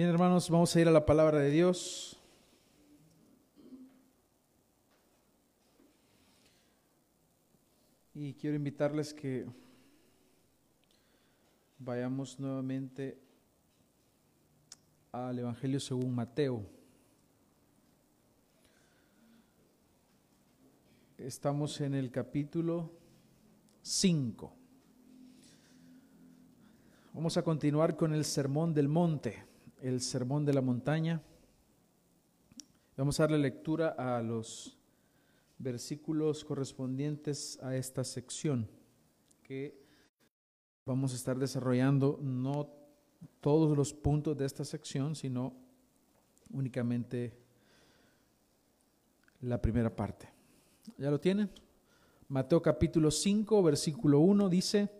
Bien, hermanos, vamos a ir a la palabra de Dios. Y quiero invitarles que vayamos nuevamente al Evangelio según Mateo. Estamos en el capítulo 5. Vamos a continuar con el Sermón del Monte, el Sermón de la Montaña. Vamos a darle lectura a los versículos correspondientes a esta sección que vamos a estar desarrollando no todos los puntos de esta sección, sino únicamente la primera parte. ¿Ya lo tienen? Mateo capítulo 5, versículo 1 dice,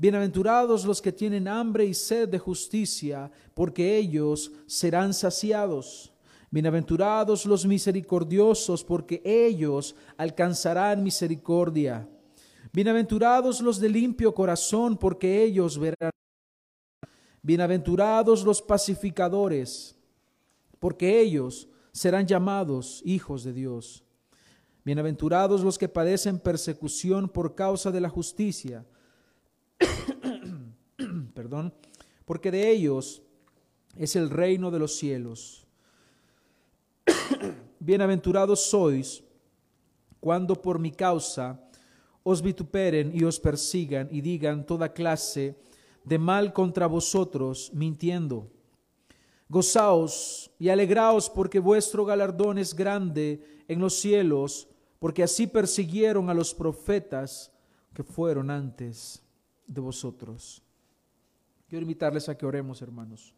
Bienaventurados los que tienen hambre y sed de justicia, porque ellos serán saciados. Bienaventurados los misericordiosos, porque ellos alcanzarán misericordia. Bienaventurados los de limpio corazón, porque ellos verán. Bienaventurados los pacificadores, porque ellos serán llamados hijos de Dios. Bienaventurados los que padecen persecución por causa de la justicia. Perdón, porque de ellos es el reino de los cielos. Bienaventurados sois cuando por mi causa os vituperen y os persigan y digan toda clase de mal contra vosotros, mintiendo. Gozaos y alegraos porque vuestro galardón es grande en los cielos, porque así persiguieron a los profetas que fueron antes de vosotros. Quiero invitarles a que oremos, hermanos.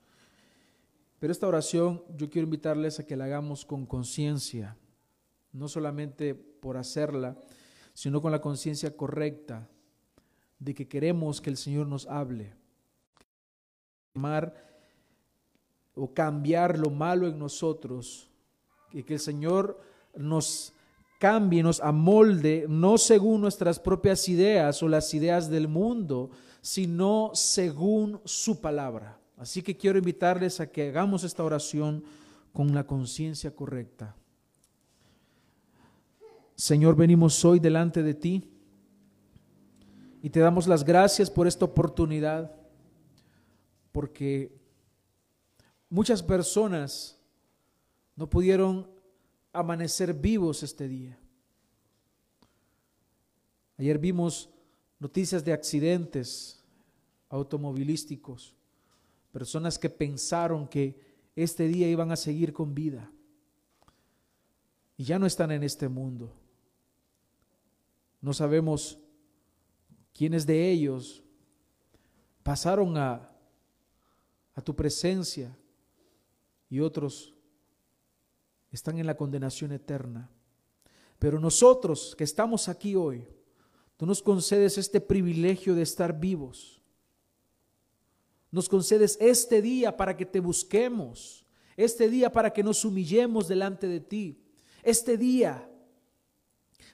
Pero esta oración yo quiero invitarles a que la hagamos con conciencia, no solamente por hacerla, sino con la conciencia correcta de que queremos que el Señor nos hable, o cambiar lo malo en nosotros, y que el Señor nos cambie, nos amolde, no según nuestras propias ideas o las ideas del mundo, sino según su palabra. Así que quiero invitarles a que hagamos esta oración con la conciencia correcta. Señor, venimos hoy delante de ti y te damos las gracias por esta oportunidad, porque muchas personas no pudieron amanecer vivos este día. Ayer vimos noticias de accidentes automovilísticos personas que pensaron que este día iban a seguir con vida y ya no están en este mundo. No sabemos quiénes de ellos pasaron a, a tu presencia y otros están en la condenación eterna. Pero nosotros que estamos aquí hoy, tú nos concedes este privilegio de estar vivos nos concedes este día para que te busquemos, este día para que nos humillemos delante de ti, este día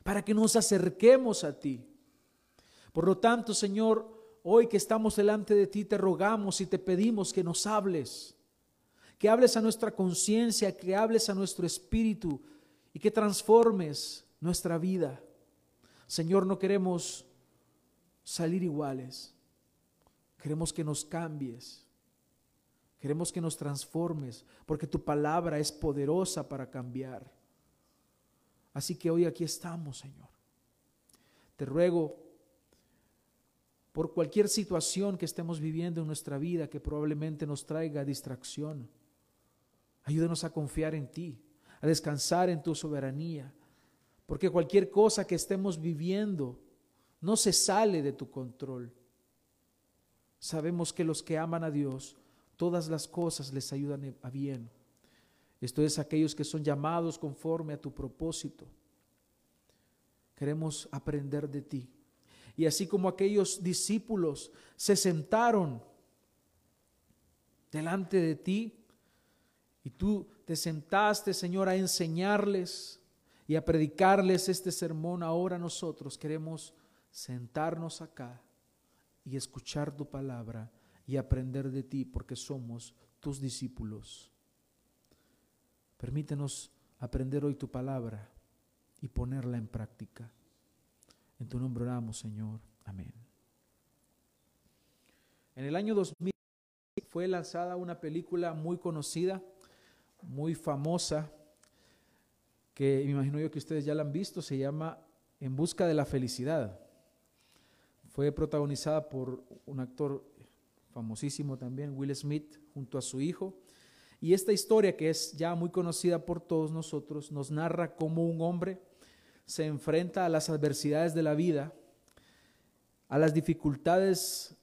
para que nos acerquemos a ti. Por lo tanto, Señor, hoy que estamos delante de ti, te rogamos y te pedimos que nos hables, que hables a nuestra conciencia, que hables a nuestro espíritu y que transformes nuestra vida. Señor, no queremos salir iguales. Queremos que nos cambies. Queremos que nos transformes, porque tu palabra es poderosa para cambiar. Así que hoy aquí estamos, Señor. Te ruego por cualquier situación que estemos viviendo en nuestra vida que probablemente nos traiga distracción. Ayúdanos a confiar en ti, a descansar en tu soberanía, porque cualquier cosa que estemos viviendo no se sale de tu control sabemos que los que aman a Dios, todas las cosas les ayudan a bien. Esto es aquellos que son llamados conforme a tu propósito. Queremos aprender de ti. Y así como aquellos discípulos se sentaron delante de ti y tú te sentaste, Señor, a enseñarles y a predicarles este sermón, ahora nosotros queremos sentarnos acá y escuchar tu palabra y aprender de ti porque somos tus discípulos. Permítenos aprender hoy tu palabra y ponerla en práctica. En tu nombre oramos, Señor. Amén. En el año 2000 fue lanzada una película muy conocida, muy famosa, que me imagino yo que ustedes ya la han visto, se llama En Busca de la Felicidad. Fue protagonizada por un actor famosísimo también, Will Smith, junto a su hijo. Y esta historia, que es ya muy conocida por todos nosotros, nos narra cómo un hombre se enfrenta a las adversidades de la vida, a las dificultades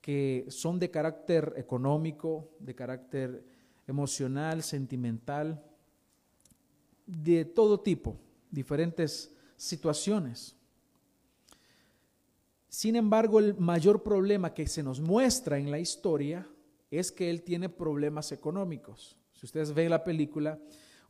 que son de carácter económico, de carácter emocional, sentimental, de todo tipo, diferentes situaciones. Sin embargo, el mayor problema que se nos muestra en la historia es que él tiene problemas económicos. Si ustedes ven la película,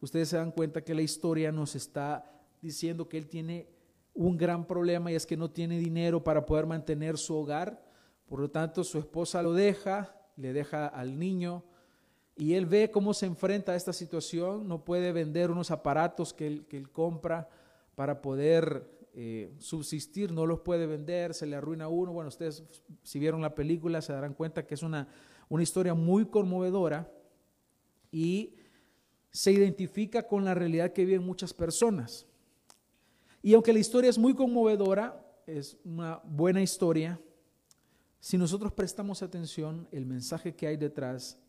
ustedes se dan cuenta que la historia nos está diciendo que él tiene un gran problema y es que no tiene dinero para poder mantener su hogar. Por lo tanto, su esposa lo deja, le deja al niño y él ve cómo se enfrenta a esta situación. No puede vender unos aparatos que él, que él compra para poder eh, subsistir, no los puede vender, se le arruina uno. Bueno, ustedes si vieron la película se darán cuenta que es una, una historia muy conmovedora y se identifica con la realidad que viven muchas personas. Y aunque la historia es muy conmovedora, es una buena historia, si nosotros prestamos atención, el mensaje que hay detrás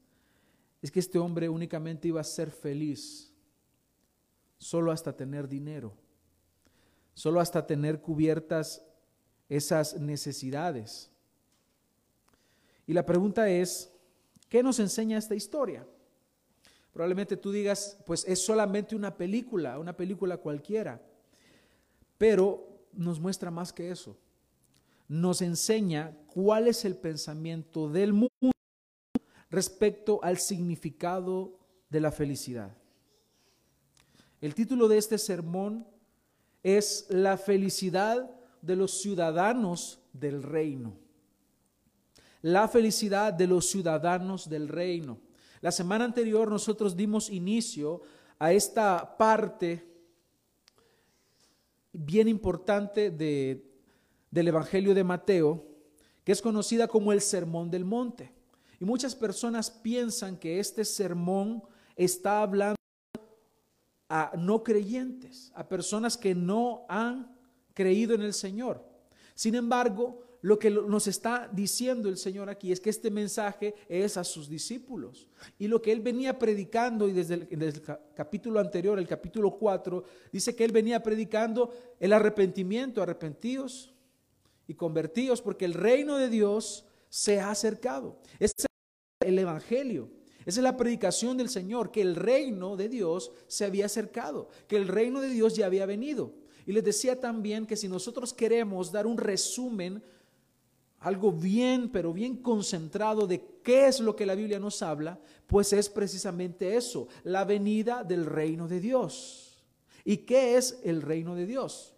es que este hombre únicamente iba a ser feliz solo hasta tener dinero, solo hasta tener cubiertas esas necesidades. Y la pregunta es, ¿qué nos enseña esta historia? Probablemente tú digas, pues es solamente una película, una película cualquiera. Pero nos muestra más que eso. Nos enseña cuál es el pensamiento del mundo respecto al significado de la felicidad. El título de este sermón es La felicidad de los ciudadanos del reino. La felicidad de los ciudadanos del reino. La semana anterior nosotros dimos inicio a esta parte bien importante de, del Evangelio de Mateo, que es conocida como el Sermón del Monte. Y muchas personas piensan que este sermón está hablando a no creyentes, a personas que no han creído en el Señor. Sin embargo, lo que nos está diciendo el Señor aquí es que este mensaje es a sus discípulos. Y lo que él venía predicando, y desde el, capítulo anterior, el capítulo 4, dice que él venía predicando el arrepentimiento, arrepentidos y convertidos, porque el reino de Dios se ha acercado. Ese es el Evangelio. Esa es la predicación del Señor, que el reino de Dios se había acercado, que el reino de Dios ya había venido. Y les decía también que si nosotros queremos dar un resumen algo bien, pero bien concentrado de qué es lo que la Biblia nos habla, pues es precisamente eso, la venida del reino de Dios. ¿Y qué es el reino de Dios?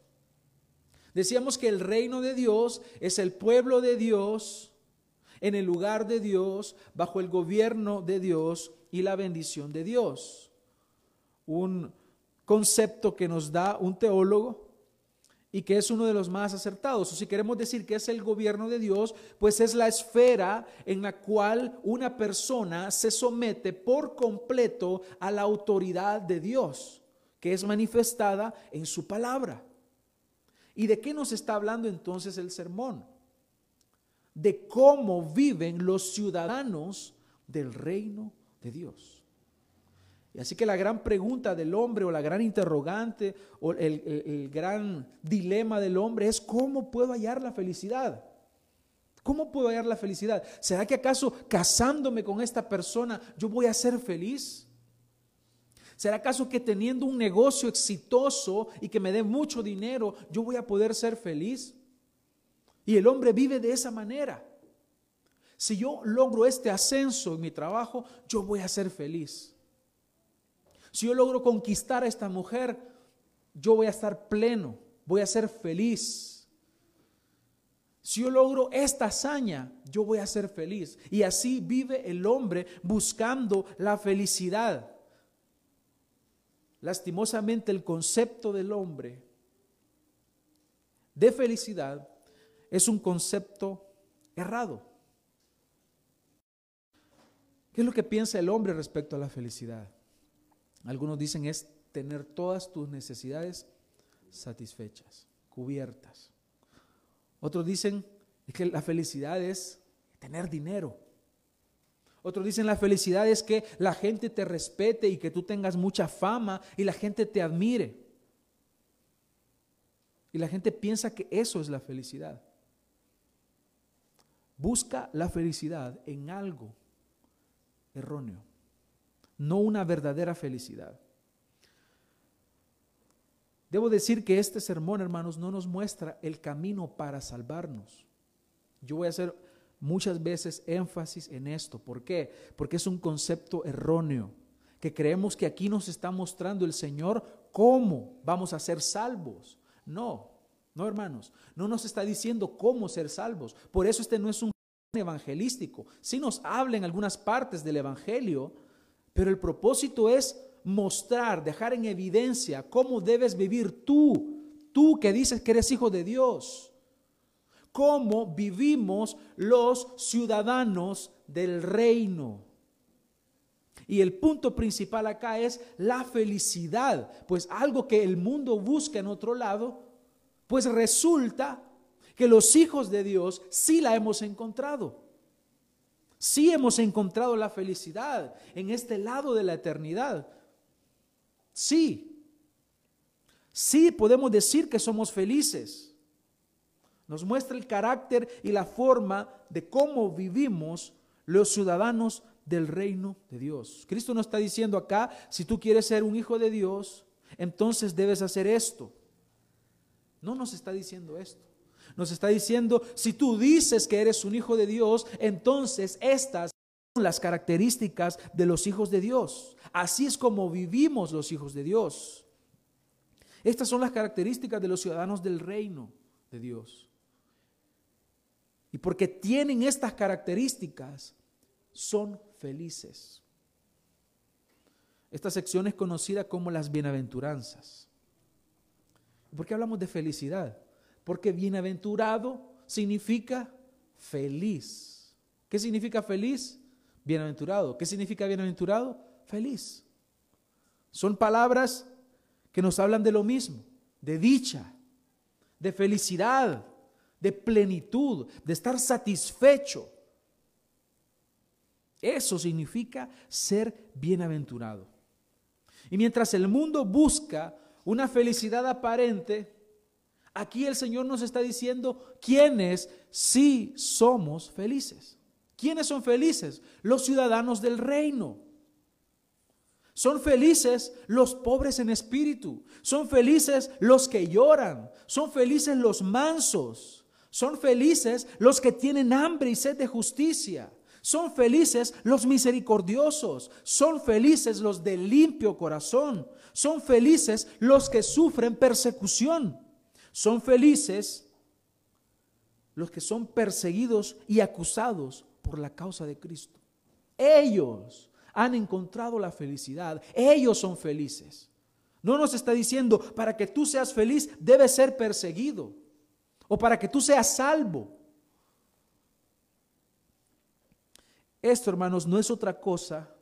Decíamos que el reino de Dios es el pueblo de Dios en el lugar de Dios, bajo el gobierno de Dios y la bendición de Dios. Un concepto que nos da un teólogo y que es uno de los más acertados. O si queremos decir que es el gobierno de Dios, pues es la esfera en la cual una persona se somete por completo a la autoridad de Dios, que es manifestada en su palabra. ¿Y de qué nos está hablando entonces el sermón? De cómo viven los ciudadanos del reino de Dios. Y así que la gran pregunta del hombre o la gran interrogante o el, gran dilema del hombre es ¿cómo puedo hallar la felicidad? ¿Cómo puedo hallar la felicidad? ¿Será que acaso casándome con esta persona yo voy a ser feliz? ¿Será acaso que teniendo un negocio exitoso y que me dé mucho dinero, yo voy a poder ser feliz? Y el hombre vive de esa manera. Si yo logro este ascenso en mi trabajo, yo voy a ser feliz. Si yo logro conquistar a esta mujer, yo voy a estar pleno, voy a ser feliz. Si yo logro esta hazaña, yo voy a ser feliz. Y así vive el hombre buscando la felicidad. Lastimosamente el concepto del hombre de felicidad es un concepto errado. ¿Qué es lo que piensa el hombre respecto a la felicidad? Algunos dicen es tener todas tus necesidades satisfechas, cubiertas. Otros dicen que la felicidad es tener dinero. Otros dicen la felicidad es que la gente te respete y que tú tengas mucha fama y la gente te admire. Y la gente piensa que eso es la felicidad. Busca la felicidad en algo erróneo, no una verdadera felicidad. Debo decir que este sermón, hermanos, no nos muestra el camino para salvarnos. Yo voy a hacer muchas veces énfasis en esto. ¿Por qué? Porque es un concepto erróneo, que creemos que aquí nos está mostrando el Señor cómo vamos a ser salvos. No, no hermanos, no nos está diciendo cómo ser salvos. Por eso este no es un evangelístico. Sí nos habla en algunas partes del Evangelio, pero el propósito es mostrar, dejar en evidencia cómo debes vivir tú, tú que dices que eres hijo de Dios, cómo vivimos los ciudadanos del reino. Y el punto principal acá es la felicidad, pues algo que el mundo busca en otro lado, pues resulta que los hijos de Dios sí la hemos encontrado. Sí hemos encontrado la felicidad en este lado de la eternidad. Sí. Sí podemos decir que somos felices. Nos muestra el carácter y la forma de cómo vivimos los ciudadanos del reino de Dios. Cristo nos está diciendo acá, si tú quieres ser un hijo de Dios, entonces debes hacer esto. No nos está diciendo esto. Nos está diciendo, si tú dices que eres un hijo de Dios, entonces estas son las características de los hijos de Dios. Así es como vivimos los hijos de Dios. Estas son las características de los ciudadanos del reino de Dios. Y porque tienen estas características, son felices. Esta sección es conocida como las bienaventuranzas. ¿Por qué hablamos de felicidad? Porque bienaventurado significa feliz. ¿Qué significa feliz? Bienaventurado. ¿Qué significa bienaventurado? Feliz. Son palabras que nos hablan de lo mismo, de dicha, de felicidad, de plenitud, de estar satisfecho. Eso significa ser bienaventurado. Y mientras el mundo busca una felicidad aparente, Aquí el Señor nos está diciendo quiénes sí somos felices. ¿Quiénes son felices? Los ciudadanos del reino. Son felices los pobres en espíritu. Son felices los que lloran. Son felices los mansos. Son felices los que tienen hambre y sed de justicia. Son felices los misericordiosos. Son felices los de limpio corazón. Son felices los que sufren persecución. Son felices los que son perseguidos y acusados por la causa de Cristo. Ellos han encontrado la felicidad. Ellos son felices. No nos está diciendo, para que tú seas feliz, debes ser perseguido. O para que tú seas salvo. Esto, hermanos, no es otra cosa,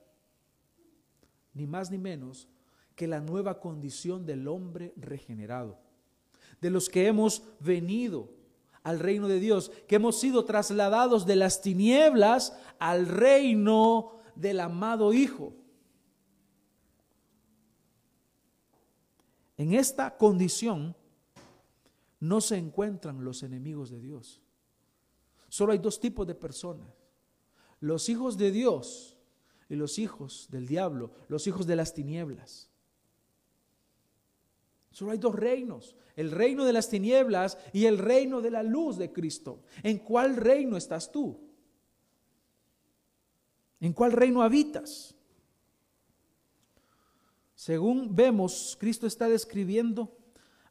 ni más ni menos, que la nueva condición del hombre regenerado de los que hemos venido al reino de Dios, que hemos sido trasladados de las tinieblas al reino del amado Hijo. En esta condición no se encuentran los enemigos de Dios. Solo hay dos tipos de personas. Los hijos de Dios y los hijos del diablo, los hijos de las tinieblas. Solo hay dos reinos, el reino de las tinieblas y el reino de la luz de Cristo. ¿En cuál reino estás tú? ¿En cuál reino habitas? Según vemos, Cristo está describiendo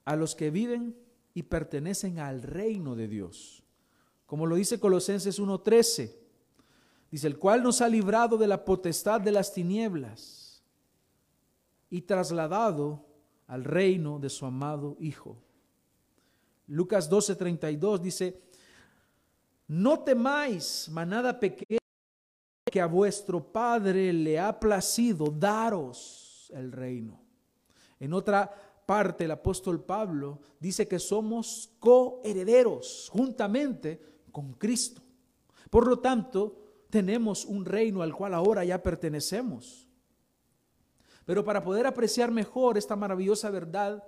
a los que viven y pertenecen al reino de Dios. Como lo dice Colosenses 1:13, dice, el cual nos ha librado de la potestad de las tinieblas y trasladado al reino de su amado Hijo. Lucas 12:32 dice, no temáis, manada pequeña, que a vuestro Padre le ha placido daros el reino. En otra parte, el apóstol Pablo dice que somos coherederos juntamente con Cristo. Por lo tanto, tenemos un reino al cual ahora ya pertenecemos. Pero para poder apreciar mejor esta maravillosa verdad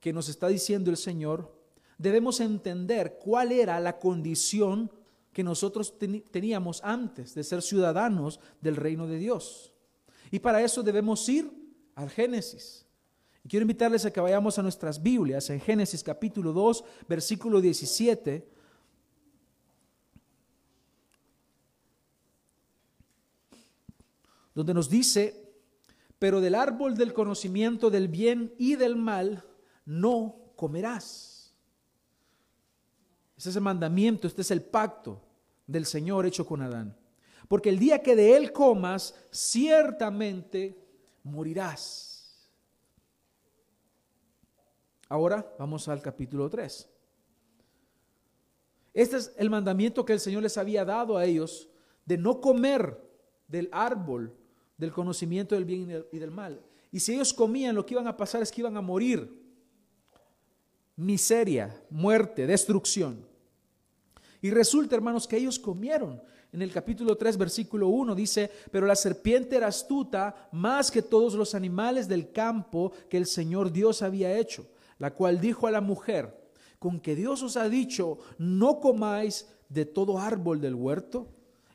que nos está diciendo el Señor, debemos entender cuál era la condición que nosotros teníamos antes de ser ciudadanos del reino de Dios. Y para eso debemos ir al Génesis. Y quiero invitarles a que vayamos a nuestras Biblias en Génesis capítulo 2, versículo 17. Donde nos dice, pero del árbol del conocimiento del bien y del mal no comerás. Ese es el mandamiento, este es el pacto del Señor hecho con Adán. Porque el día que de él comas, ciertamente morirás. Ahora vamos al capítulo 3. Este es el mandamiento que el Señor les había dado a ellos de no comer del árbol del conocimiento del bien y del mal. Y si ellos comían, lo que iban a pasar es que iban a morir. Miseria, muerte, destrucción. Y resulta, hermanos, que ellos comieron. En el capítulo 3, versículo 1 dice, pero la serpiente era astuta más que todos los animales del campo que el Señor Dios había hecho, la cual dijo a la mujer, con que Dios os ha dicho, no comáis de todo árbol del huerto.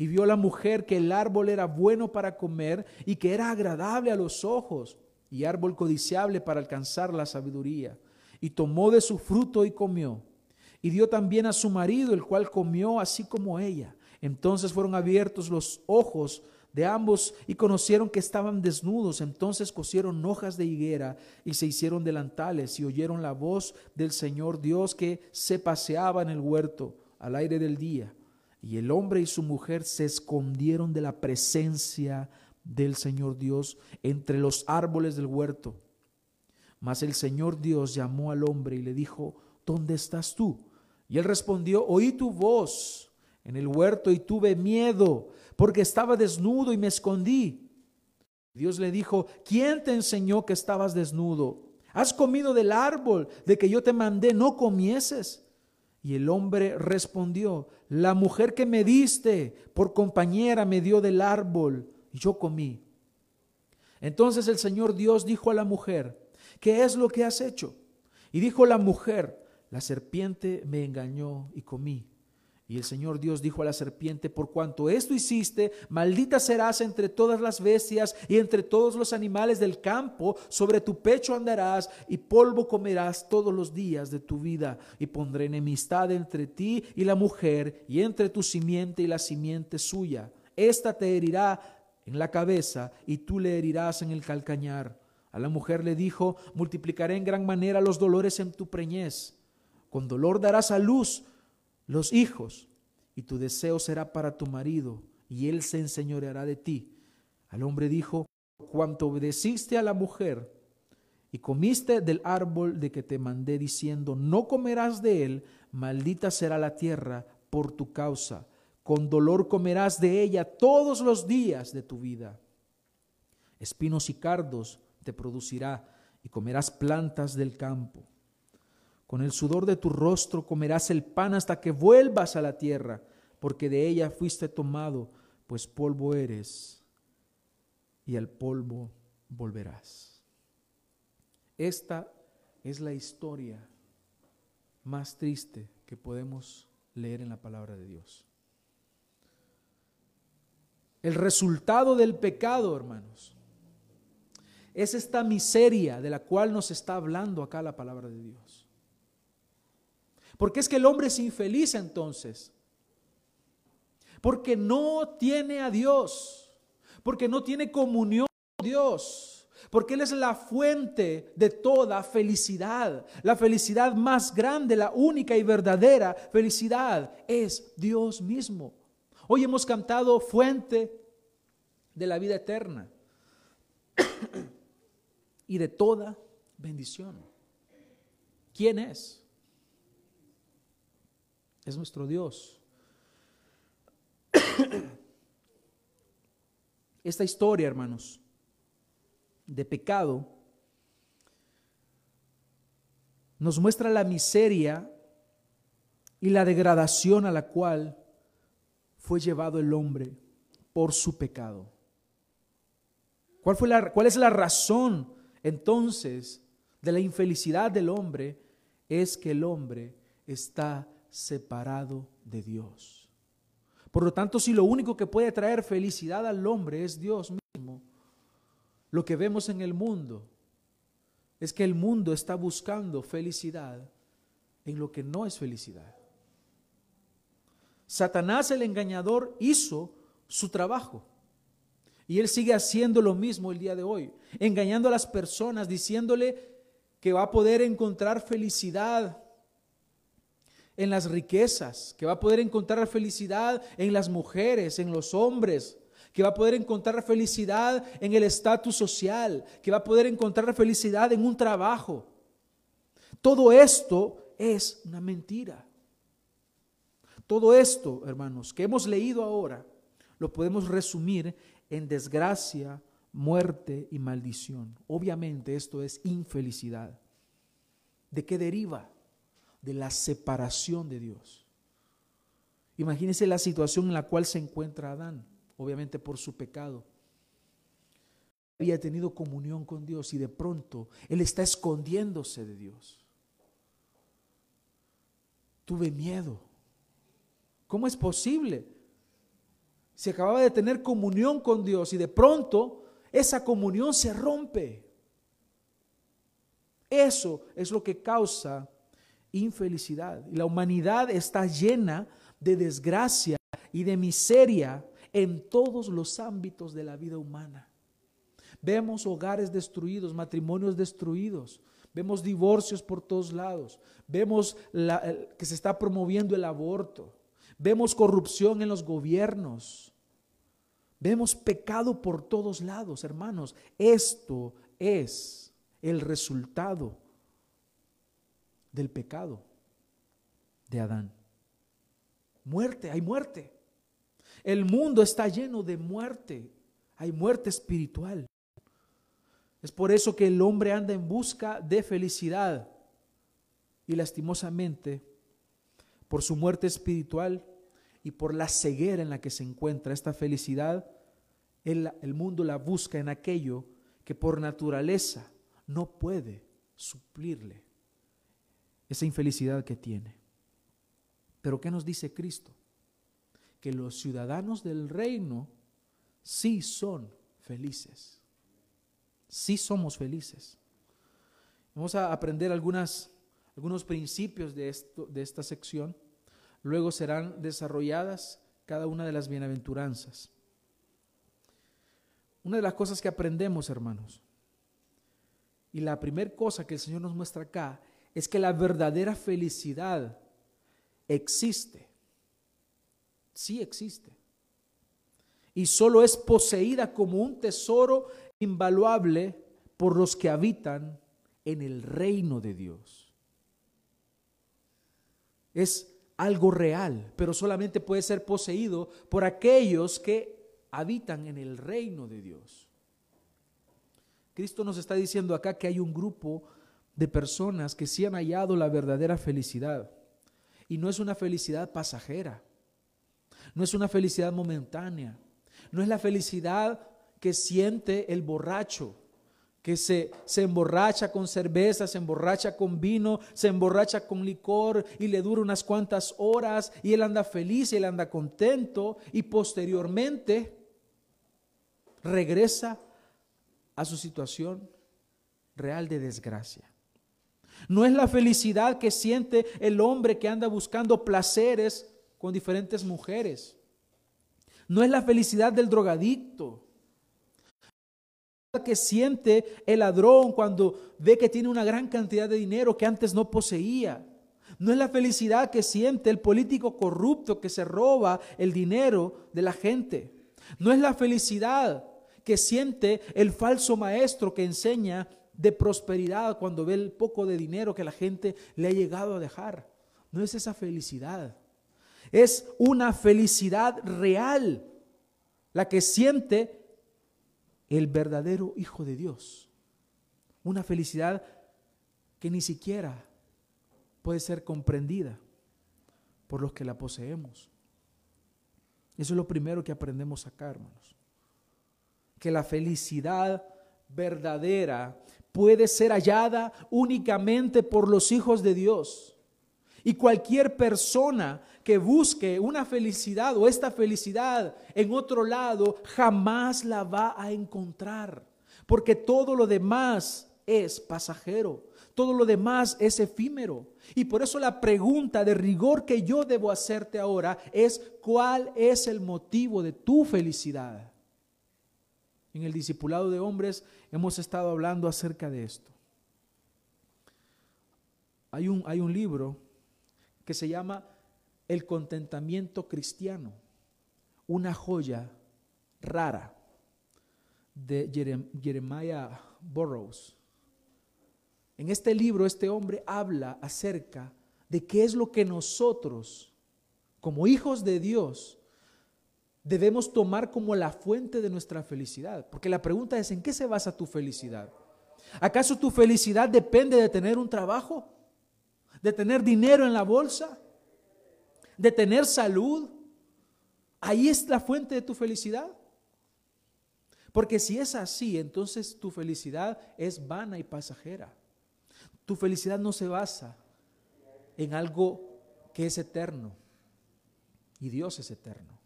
Y vio la mujer que el árbol era bueno para comer y que era agradable a los ojos y árbol codiciable para alcanzar la sabiduría. Y tomó de su fruto y comió. Y dio también a su marido, el cual comió así como ella. Entonces fueron abiertos los ojos de ambos y conocieron que estaban desnudos. Entonces cosieron hojas de higuera y se hicieron delantales y oyeron la voz del Señor Dios que se paseaba en el huerto al aire del día. Y el hombre y su mujer se escondieron de la presencia del Señor Dios entre los árboles del huerto. Mas el Señor Dios llamó al hombre y le dijo, ¿dónde estás tú? Y él respondió, oí tu voz en el huerto y tuve miedo porque estaba desnudo y me escondí. Dios le dijo, ¿quién te enseñó que estabas desnudo? ¿Has comido del árbol de que yo te mandé no comieses? Y el hombre respondió, la mujer que me diste por compañera me dio del árbol y yo comí. Entonces el Señor Dios dijo a la mujer, ¿qué es lo que has hecho? Y dijo la mujer, la serpiente me engañó y comí. Y el Señor Dios dijo a la serpiente, por cuanto esto hiciste, maldita serás entre todas las bestias y entre todos los animales del campo, sobre tu pecho andarás y polvo comerás todos los días de tu vida. Y pondré enemistad entre ti y la mujer, y entre tu simiente y la simiente suya. Esta te herirá en la cabeza y tú le herirás en el calcañar. A la mujer le dijo, multiplicaré en gran manera los dolores en tu preñez. Con dolor darás a luz los hijos, y tu deseo será para tu marido, y él se enseñoreará de ti. Al hombre dijo, cuanto obedeciste a la mujer y comiste del árbol de que te mandé diciendo, no comerás de él, maldita será la tierra por tu causa, con dolor comerás de ella todos los días de tu vida. Espinos y cardos te producirá y comerás plantas del campo. Con el sudor de tu rostro comerás el pan hasta que vuelvas a la tierra, porque de ella fuiste tomado, pues polvo eres y al polvo volverás. Esta es la historia más triste que podemos leer en la palabra de Dios. El resultado del pecado, hermanos, es esta miseria de la cual nos está hablando acá la palabra de Dios. Porque es que el hombre es infeliz entonces. Porque no tiene a Dios. Porque no tiene comunión con Dios. Porque Él es la fuente de toda felicidad. La felicidad más grande, la única y verdadera felicidad es Dios mismo. Hoy hemos cantado fuente de la vida eterna y de toda bendición. ¿Quién es? Es nuestro Dios. Esta historia, hermanos, de pecado, nos muestra la miseria y la degradación a la cual fue llevado el hombre por su pecado. ¿Cuál, fue la, ¿Cuál es la razón entonces de la infelicidad del hombre? Es que el hombre está separado de Dios. Por lo tanto, si lo único que puede traer felicidad al hombre es Dios mismo, lo que vemos en el mundo es que el mundo está buscando felicidad en lo que no es felicidad. Satanás el engañador hizo su trabajo. Y él sigue haciendo lo mismo el día de hoy, engañando a las personas, diciéndole que va a poder encontrar felicidad en las riquezas, que va a poder encontrar felicidad en las mujeres, en los hombres, que va a poder encontrar felicidad en el estatus social, que va a poder encontrar felicidad en un trabajo. Todo esto es una mentira. Todo esto, hermanos, que hemos leído ahora, lo podemos resumir en desgracia, muerte y maldición. Obviamente esto es infelicidad. ¿De qué deriva? De la separación de Dios. Imagínense la situación en la cual se encuentra Adán, obviamente por su pecado. Había tenido comunión con Dios y de pronto él está escondiéndose de Dios. Tuve miedo ¿Cómo es posible? Se acababa de tener comunión con Dios y de pronto esa comunión se rompe. Eso es lo que causa infelicidad. Y la humanidad está llena de desgracia y de miseria en todos los ámbitos de la vida humana. Vemos hogares destruidos, matrimonios destruidos, vemos divorcios por todos lados, vemos que se está promoviendo el aborto, Vemos corrupción en los gobiernos. Vemos pecado por todos lados, hermanos. Esto es el resultado del pecado de Adán. Muerte, hay muerte. El mundo está lleno de muerte. Hay muerte espiritual. Es por eso que el hombre anda en busca de felicidad. Y lastimosamente, por su muerte espiritual, y por la ceguera en la que se encuentra esta felicidad, el, mundo la busca en aquello que por naturaleza no puede suplirle esa infelicidad que tiene. Pero ¿qué nos dice Cristo? Que los ciudadanos del reino sí son felices. Sí somos felices. Vamos a aprender algunos principios de, esto, de esta sección. Luego serán desarrolladas cada una de las bienaventuranzas. Una de las cosas que aprendemos, hermanos, y la primera cosa que el Señor nos muestra acá, es que la verdadera felicidad existe. Sí existe. Y solo es poseída como un tesoro invaluable por los que habitan en el reino de Dios. Es algo real, pero solamente puede ser poseído por aquellos que habitan en el reino de Dios. Cristo nos está diciendo acá que hay un grupo de personas que sí han hallado la verdadera felicidad. Y no es una felicidad pasajera, no es una felicidad momentánea, no es la felicidad que siente el borracho, que se, se, emborracha con cerveza, se emborracha con vino, se emborracha con licor y le dura unas cuantas horas y él anda feliz y él anda contento y posteriormente regresa a su situación real de desgracia. No es la felicidad que siente el hombre que anda buscando placeres con diferentes mujeres. No es la felicidad del drogadicto que siente el ladrón cuando ve que tiene una gran cantidad de dinero que antes no poseía. No es la felicidad que siente el político corrupto que se roba el dinero de la gente. No es la felicidad que siente el falso maestro que enseña de prosperidad cuando ve el poco de dinero que la gente le ha llegado a dejar. No es esa felicidad. Es una felicidad real la que siente el verdadero Hijo de Dios. Una felicidad que ni siquiera puede ser comprendida por los que la poseemos. Eso es lo primero que aprendemos acá, hermanos. Que la felicidad verdadera puede ser hallada únicamente por los hijos de Dios. Y cualquier persona que busque una felicidad o esta felicidad en otro lado, jamás la va a encontrar. Porque todo lo demás es pasajero. Todo lo demás es efímero. Y por eso la pregunta de rigor que yo debo hacerte ahora es, ¿cuál es el motivo de tu felicidad? En el discipulado de hombres hemos estado hablando acerca de esto. Hay un, hay un libro que se llama El contentamiento cristiano, una joya rara de Jeremiah Burroughs. En este libro este hombre habla acerca de qué es lo que nosotros, como hijos de Dios, debemos tomar como la fuente de nuestra felicidad. Porque la pregunta es, ¿en qué se basa tu felicidad? ¿Acaso tu felicidad depende de tener un trabajo? de tener dinero en la bolsa, de tener salud. Ahí es la fuente de tu felicidad. Porque si es así, entonces tu felicidad es vana y pasajera. Tu felicidad no se basa en algo que es eterno. Y Dios es eterno.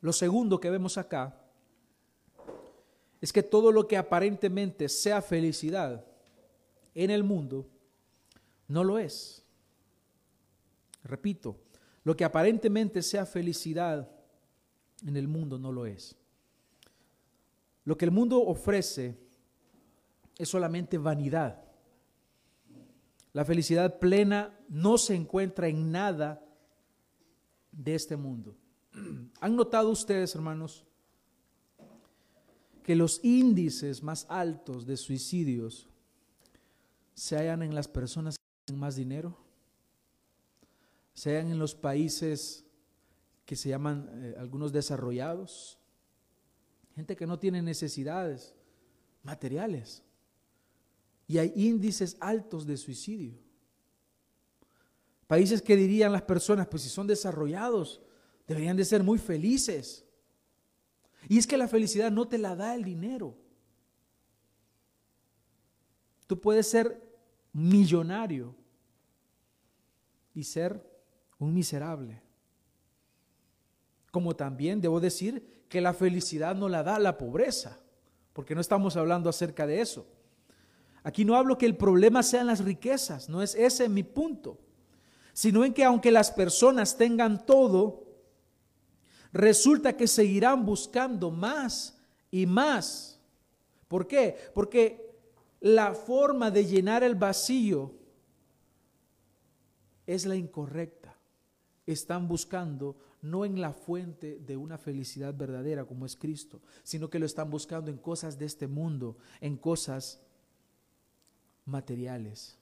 Lo segundo que vemos acá es que todo lo que aparentemente sea felicidad en el mundo, no lo es. Repito, lo que aparentemente sea felicidad en el mundo no lo es. Lo que el mundo ofrece es solamente vanidad. La felicidad plena no se encuentra en nada de este mundo. ¿Han notado ustedes, hermanos, que los índices más altos de suicidios se hallan en las personas que tienen más dinero? Se hallan en los países que se llaman eh, algunos desarrollados, gente que no tiene necesidades materiales. Y hay índices altos de suicidio. Países que dirían las personas, pues si son desarrollados, Deberían de ser muy felices. Y es que la felicidad no te la da el dinero. Tú puedes ser millonario y ser un miserable. Como también debo decir que la felicidad no la da la pobreza, porque no estamos hablando acerca de eso. Aquí no hablo que el problema sean las riquezas, no es ese mi punto, sino en que aunque las personas tengan todo, resulta que seguirán buscando más y más. ¿Por qué? Porque la forma de llenar el vacío es la incorrecta. Están buscando no en la fuente de una felicidad verdadera como es Cristo, sino que lo están buscando en cosas de este mundo, en cosas materiales.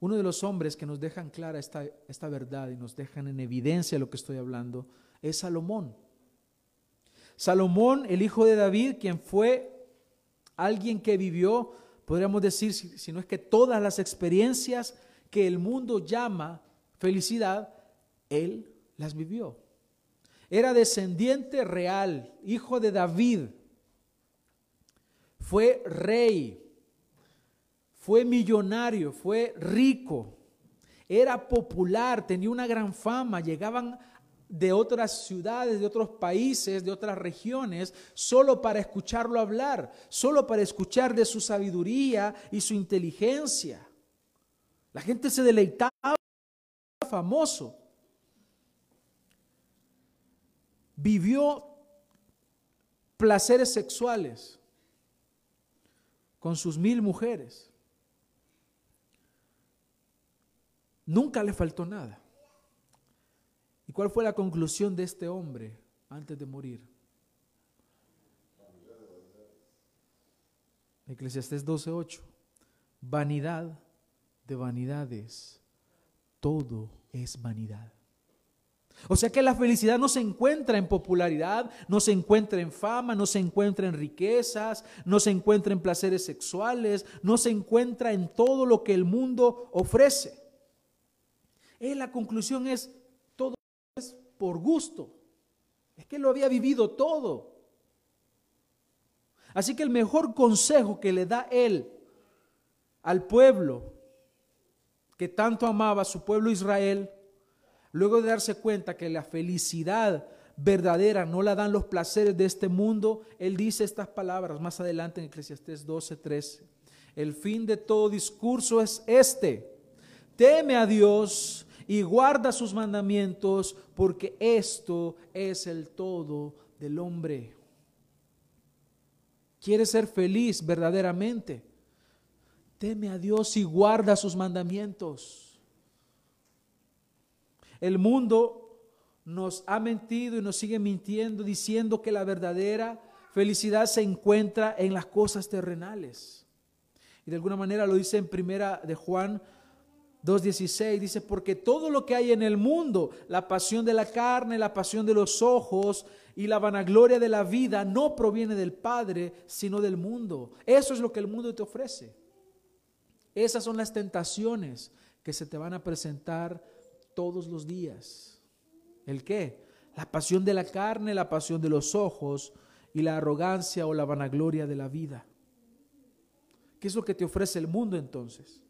Uno de los hombres que nos dejan clara esta, esta verdad y nos dejan en evidencia lo que estoy hablando es Salomón. Salomón, el hijo de David, quien fue alguien que vivió, podríamos decir, si, no es que todas las experiencias que el mundo llama felicidad, él las vivió. Era descendiente real, hijo de David. Fue rey, fue millonario, fue rico, era popular, tenía una gran fama, llegaban de otras ciudades, de otros países, de otras regiones, solo para escucharlo hablar, solo para escuchar de su sabiduría y su inteligencia. La gente se deleitaba, famoso. Vivió placeres sexuales con sus mil mujeres. Nunca le faltó nada. ¿Y cuál fue la conclusión de este hombre antes de morir? Eclesiastés 12:8. Vanidad de vanidades. Todo es vanidad. O sea que la felicidad no se encuentra en popularidad, no se encuentra en fama, no se encuentra en riquezas, no se encuentra en placeres sexuales, no se encuentra en todo lo que el mundo ofrece. Eh, la conclusión es, por gusto. Es que lo había vivido todo. Así que el mejor consejo que le da él al pueblo que tanto amaba, a su pueblo Israel, luego de darse cuenta que la felicidad verdadera no la dan los placeres de este mundo, él dice estas palabras más adelante en Eclesiastés 12, 13. El fin de todo discurso es este. Teme a Dios y guarda sus mandamientos, porque esto es el todo del hombre. ¿Quieres ser feliz verdaderamente? Teme a Dios y guarda sus mandamientos. El mundo nos ha mentido y nos sigue mintiendo diciendo que la verdadera felicidad se encuentra en las cosas terrenales. Y de alguna manera lo dice en primera de Juan 2.16 dice, porque todo lo que hay en el mundo, la pasión de la carne, la pasión de los ojos y la vanagloria de la vida, no proviene del Padre, sino del mundo. Eso es lo que el mundo te ofrece. Esas son las tentaciones que se te van a presentar todos los días. ¿El qué? La pasión de la carne, la pasión de los ojos y la arrogancia o la vanagloria de la vida. ¿Qué es lo que te ofrece el mundo entonces?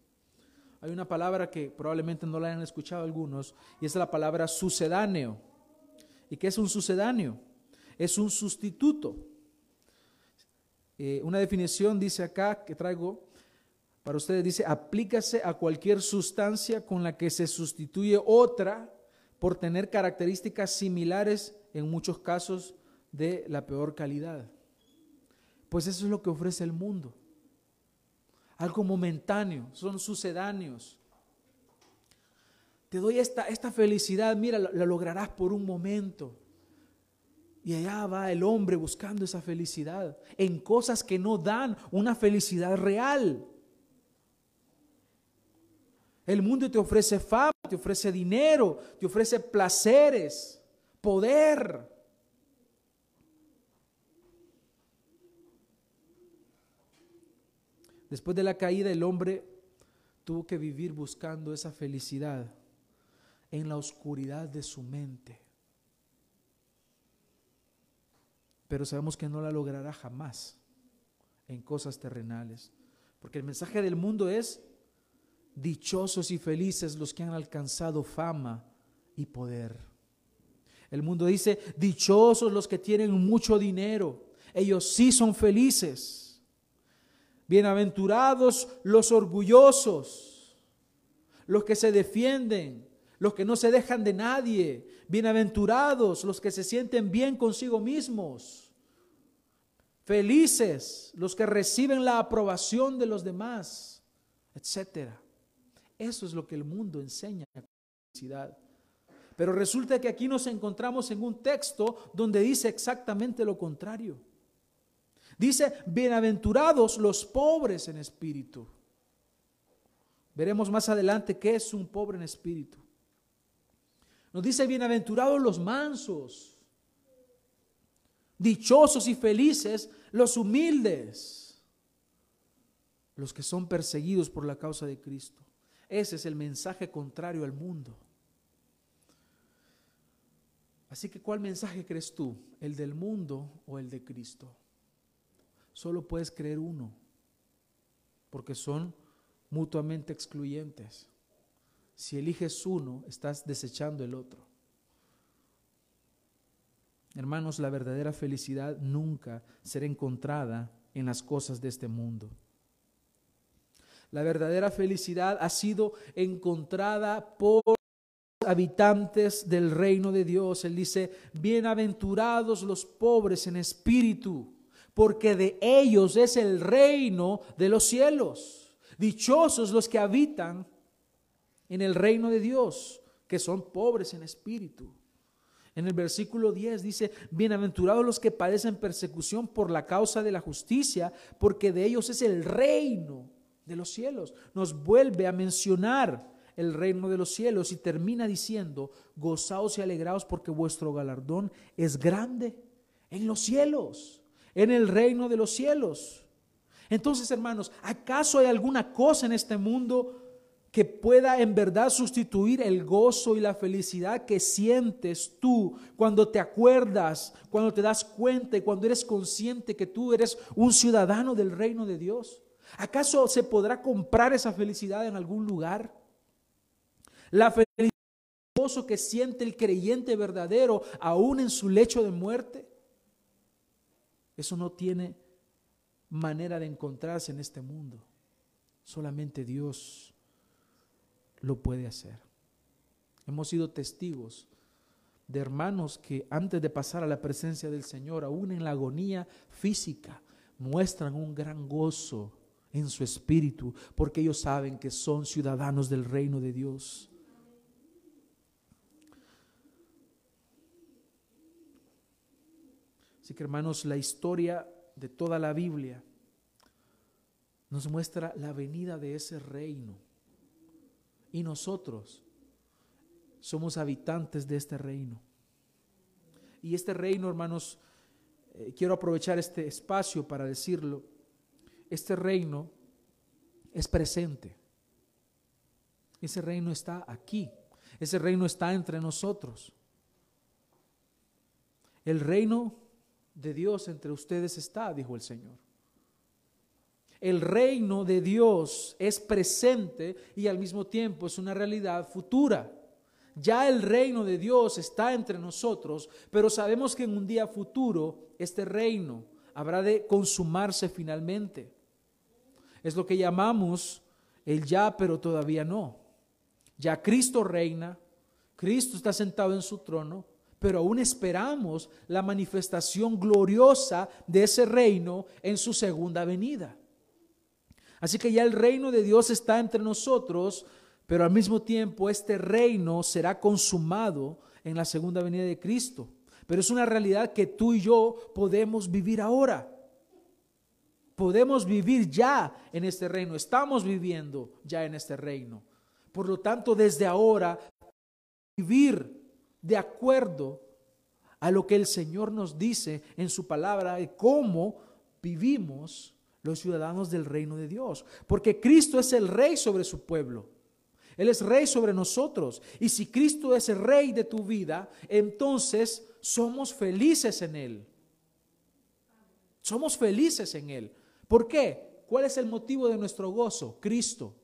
Hay una palabra que probablemente no la hayan escuchado algunos, y es la palabra sucedáneo. ¿Y qué es un sucedáneo? Es un sustituto. Eh, una definición dice acá que traigo para ustedes, dice, aplícase a cualquier sustancia con la que se sustituye otra por tener características similares, en muchos casos de la peor calidad. Pues eso es lo que ofrece el mundo algo momentáneo, son sucedáneos. Te doy esta, esta felicidad, mira, la, la lograrás por un momento. Y allá va el hombre buscando esa felicidad en cosas que no dan una felicidad real. El mundo te ofrece fama, te ofrece dinero, te ofrece placeres, poder. Después de la caída, el hombre tuvo que vivir buscando esa felicidad en la oscuridad de su mente. Pero sabemos que no la logrará jamás en cosas terrenales. Porque el mensaje del mundo es, dichosos y felices los que han alcanzado fama y poder. El mundo dice, dichosos los que tienen mucho dinero. Ellos sí son felices. Bienaventurados los orgullosos, los que se defienden, los que no se dejan de nadie. Bienaventurados los que se sienten bien consigo mismos. Felices los que reciben la aprobación de los demás, etcétera. Eso es lo que el mundo enseña felicidad. Pero resulta que aquí nos encontramos en un texto donde dice exactamente lo contrario. Dice, bienaventurados los pobres en espíritu. Veremos más adelante qué es un pobre en espíritu. Nos dice, bienaventurados los mansos, dichosos y felices los humildes, los que son perseguidos por la causa de Cristo. Ese es el mensaje contrario al mundo. Así que, ¿cuál mensaje crees tú? ¿El del mundo o el de Cristo? Solo puedes creer uno, porque son mutuamente excluyentes. Si eliges uno, estás desechando el otro. Hermanos, la verdadera felicidad nunca será encontrada en las cosas de este mundo. La verdadera felicidad ha sido encontrada por habitantes del reino de Dios. Él dice, bienaventurados los pobres en espíritu, porque de ellos es el reino de los cielos. Dichosos los que habitan en el reino de Dios, que son pobres en espíritu. En el versículo 10 dice, bienaventurados los que padecen persecución por la causa de la justicia, porque de ellos es el reino de los cielos. Nos vuelve a mencionar el reino de los cielos y termina diciendo, gozaos y alegraos porque vuestro galardón es grande en los cielos, en el reino de los cielos. Entonces, hermanos, ¿acaso hay alguna cosa en este mundo que pueda en verdad sustituir el gozo y la felicidad que sientes tú cuando te acuerdas, cuando te das cuenta y cuando eres consciente que tú eres un ciudadano del reino de Dios? ¿Acaso se podrá comprar esa felicidad en algún lugar? La felicidad gozo que siente el creyente verdadero aún en su lecho de muerte. Eso no tiene manera de encontrarse en este mundo. Solamente Dios lo puede hacer. Hemos sido testigos de hermanos que antes de pasar a la presencia del Señor, aún en la agonía física, muestran un gran gozo en su espíritu, porque ellos saben que son ciudadanos del reino de Dios. Así que hermanos, la historia de toda la Biblia nos muestra la venida de ese reino. Y nosotros somos habitantes de este reino. Y este reino, hermanos, eh, quiero aprovechar este espacio para decirlo, este reino es presente. Ese reino está aquí. Ese reino está entre nosotros. El reino de Dios entre ustedes está, dijo el Señor el reino de Dios es presente y al mismo tiempo es una realidad futura. Ya el reino de Dios está entre nosotros, pero sabemos que en un día futuro este reino habrá de consumarse finalmente. Es lo que llamamos el ya, pero todavía no. Ya Cristo reina, Cristo está sentado en su trono, pero aún esperamos la manifestación gloriosa de ese reino en su segunda venida. Así que ya el reino de Dios está entre nosotros, pero al mismo tiempo este reino será consumado en la segunda venida de Cristo. Pero es una realidad que tú y yo podemos vivir ahora. Podemos vivir ya en este reino. Estamos viviendo ya en este reino. Por lo tanto, desde ahora, vivir de acuerdo a lo que el Señor nos dice en su palabra de cómo vivimos los ciudadanos del reino de Dios, porque Cristo es el rey sobre su pueblo. Él es rey sobre nosotros. Y si Cristo es el rey de tu vida, entonces somos felices en Él. Somos felices en Él. ¿Por qué? ¿Cuál es el motivo de nuestro gozo? Cristo.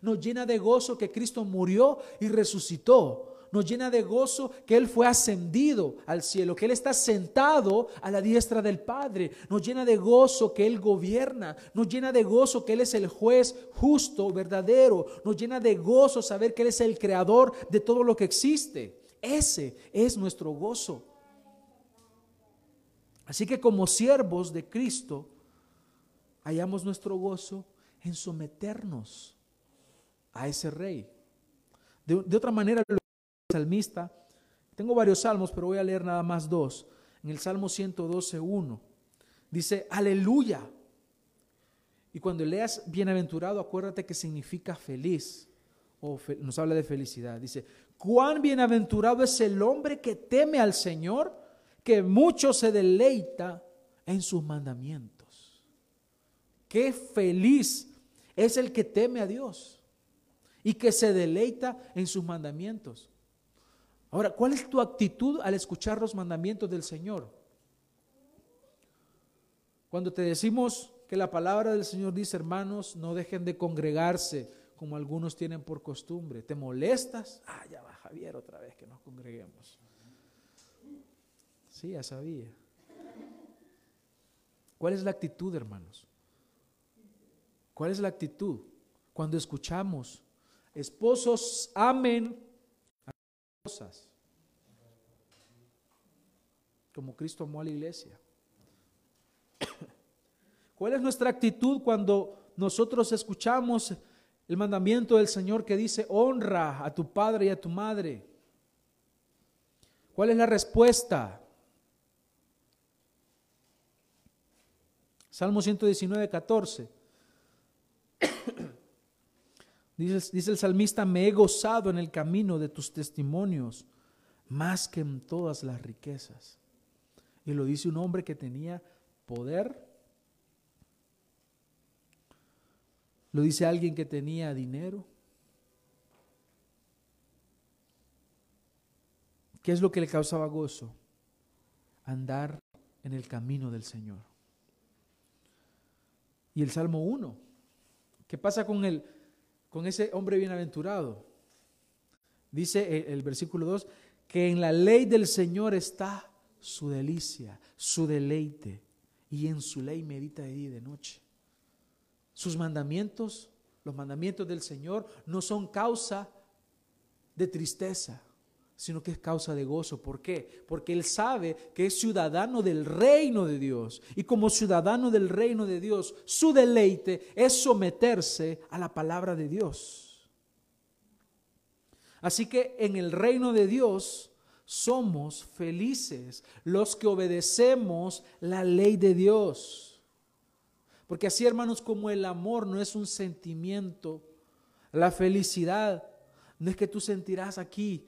Nos llena de gozo que Cristo murió y resucitó nos llena de gozo que Él fue ascendido al cielo, que Él está sentado a la diestra del Padre. Nos llena de gozo que Él gobierna. Nos llena de gozo que Él es el juez justo, verdadero. Nos llena de gozo saber que Él es el creador de todo lo que existe. Ese es nuestro gozo. Así que como siervos de Cristo, hallamos nuestro gozo en someternos a ese rey. De, de otra manera, salmista. Tengo varios salmos, pero voy a leer nada más dos. En el Salmo 112, 1, dice, aleluya. Y cuando leas bienaventurado, acuérdate que significa feliz. O nos habla de felicidad. Dice, cuán bienaventurado es el hombre que teme al Señor, que mucho se deleita en sus mandamientos. Qué feliz es el que teme a Dios y que se deleita en sus mandamientos. Ahora, ¿cuál es tu actitud al escuchar los mandamientos del Señor? Cuando te decimos que la palabra del Señor dice, hermanos, no dejen de congregarse como algunos tienen por costumbre. ¿Te molestas? Ah, ya va Javier otra vez que nos congreguemos. Sí, ya sabía. ¿Cuál es la actitud, hermanos? ¿Cuál es la actitud cuando escuchamos, esposos amen a como Cristo amó a la iglesia? ¿Cuál es nuestra actitud cuando nosotros escuchamos el mandamiento del Señor que dice, honra a tu padre y a tu madre? ¿Cuál es la respuesta? Salmo 119, 14. Dice, dice, el salmista, me he gozado en el camino de tus testimonios más que en todas las riquezas. Y lo dice un hombre que tenía poder Lo dice alguien que tenía dinero. ¿Qué es lo que le causaba gozo? Andar en el camino del Señor. Y el Salmo 1. ¿Qué pasa con, el, con ese hombre bienaventurado? Dice el, versículo 2, que en la ley del Señor está su delicia, su deleite, y en su ley medita de día y de noche. Sus mandamientos, los mandamientos del Señor, no son causa de tristeza, sino que es causa de gozo. ¿Por qué? Porque Él sabe que es ciudadano del reino de Dios. Y como ciudadano del reino de Dios, su deleite es someterse a la palabra de Dios. Así que en el reino de Dios somos felices los que obedecemos la ley de Dios. Porque así, hermanos, como el amor no es un sentimiento, la felicidad no es que tú sentirás aquí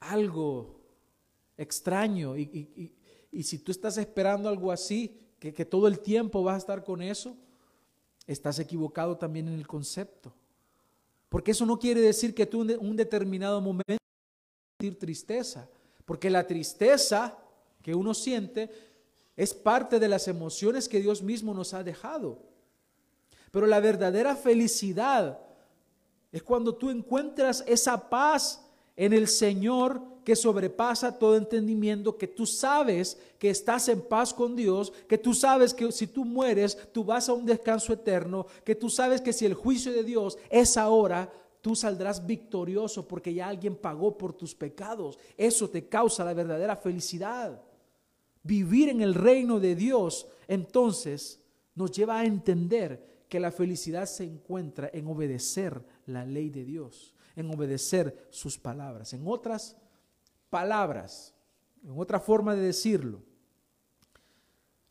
algo extraño y, si tú estás esperando algo así, que, que todo el tiempo vas a estar con eso, estás equivocado también en el concepto. Porque eso no quiere decir que tú en un determinado momento sentir tristeza, porque la tristeza que uno siente es parte de las emociones que Dios mismo nos ha dejado. Pero la verdadera felicidad es cuando tú encuentras esa paz en el Señor que sobrepasa todo entendimiento, que tú sabes que estás en paz con Dios, que tú sabes que si tú mueres, tú vas a un descanso eterno, que tú sabes que si el juicio de Dios es ahora, tú saldrás victorioso porque ya alguien pagó por tus pecados. Eso te causa la verdadera felicidad vivir en el reino de Dios, entonces nos lleva a entender que la felicidad se encuentra en obedecer la ley de Dios, en obedecer sus palabras. En otras palabras, en otra forma de decirlo,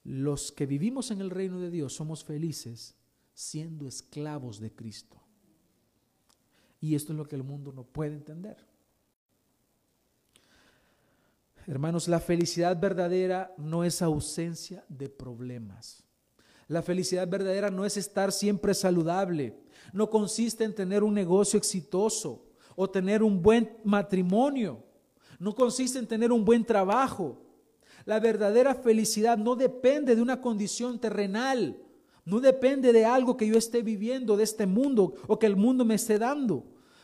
los que vivimos en el reino de Dios somos felices siendo esclavos de Cristo. Y esto es lo que el mundo no puede entender. Hermanos, la felicidad verdadera no es ausencia de problemas. La felicidad verdadera no es estar siempre saludable. No consiste en tener un negocio exitoso o tener un buen matrimonio. No consiste en tener un buen trabajo. La verdadera felicidad no depende de una condición terrenal. No depende de algo que yo esté viviendo de este mundo o que el mundo me esté dando.